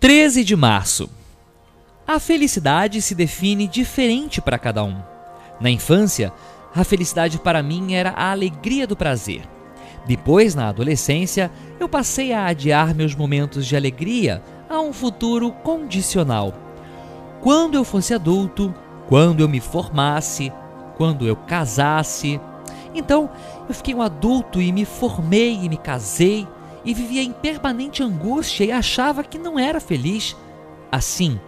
13 de março. A felicidade se define diferente para cada um. Na infância, a felicidade para mim era a alegria do prazer. Depois, na adolescência, eu passei a adiar meus momentos de alegria a um futuro condicional. Quando eu fosse adulto, quando eu me formasse, quando eu casasse. Então, eu fiquei um adulto e me formei e me casei e vivia em permanente angústia e achava que não era feliz. Assim,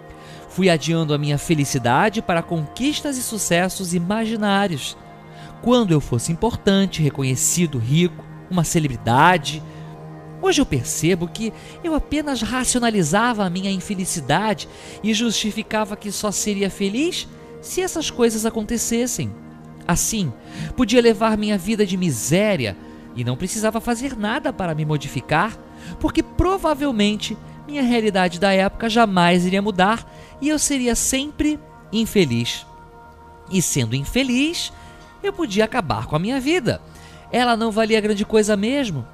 fui adiando a minha felicidade para conquistas e sucessos imaginários. Quando eu fosse importante, reconhecido, rico, uma celebridade. Hoje eu percebo que eu apenas racionalizava a minha infelicidade e justificava que só seria feliz se essas coisas acontecessem. Assim, podia levar minha vida de miséria e não precisava fazer nada para me modificar, porque provavelmente minha realidade da época jamais iria mudar e eu seria sempre infeliz. E sendo infeliz, eu podia acabar com a minha vida. Ela não valia grande coisa mesmo.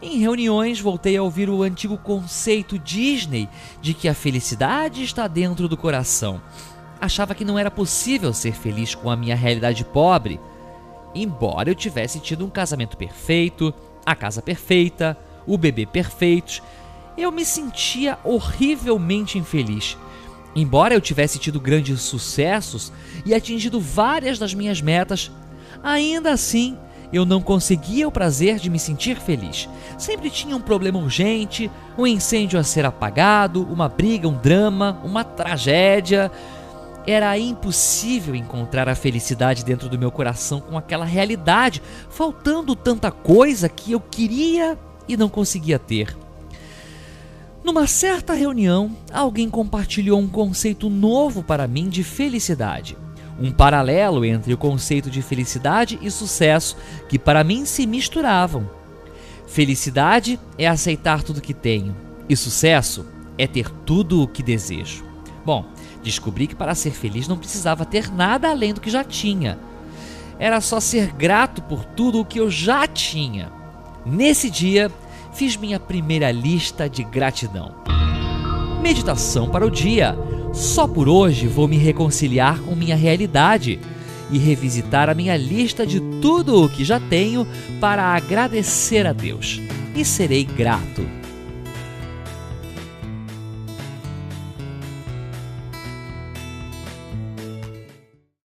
Em reuniões, voltei a ouvir o antigo conceito Disney de que a felicidade está dentro do coração. Achava que não era possível ser feliz com a minha realidade pobre Embora eu tivesse tido um casamento perfeito, a casa perfeita, o bebê perfeitos, eu me sentia horrivelmente infeliz. Embora eu tivesse tido grandes sucessos e atingido várias das minhas metas, ainda assim eu não conseguia o prazer de me sentir feliz. Sempre tinha um problema urgente, um incêndio a ser apagado, uma briga, um drama, uma tragédia. Era impossível encontrar a felicidade dentro do meu coração com aquela realidade, faltando tanta coisa que eu queria e não conseguia ter. Numa certa reunião, alguém compartilhou um conceito novo para mim de felicidade. Um paralelo entre o conceito de felicidade e sucesso que para mim se misturavam. Felicidade é aceitar tudo que tenho, e sucesso é ter tudo o que desejo. Bom, descobri que para ser feliz não precisava ter nada além do que já tinha. Era só ser grato por tudo o que eu já tinha. Nesse dia, fiz minha primeira lista de gratidão. Meditação para o dia. Só por hoje vou me reconciliar com minha realidade e revisitar a minha lista de tudo o que já tenho para agradecer a Deus. E serei grato.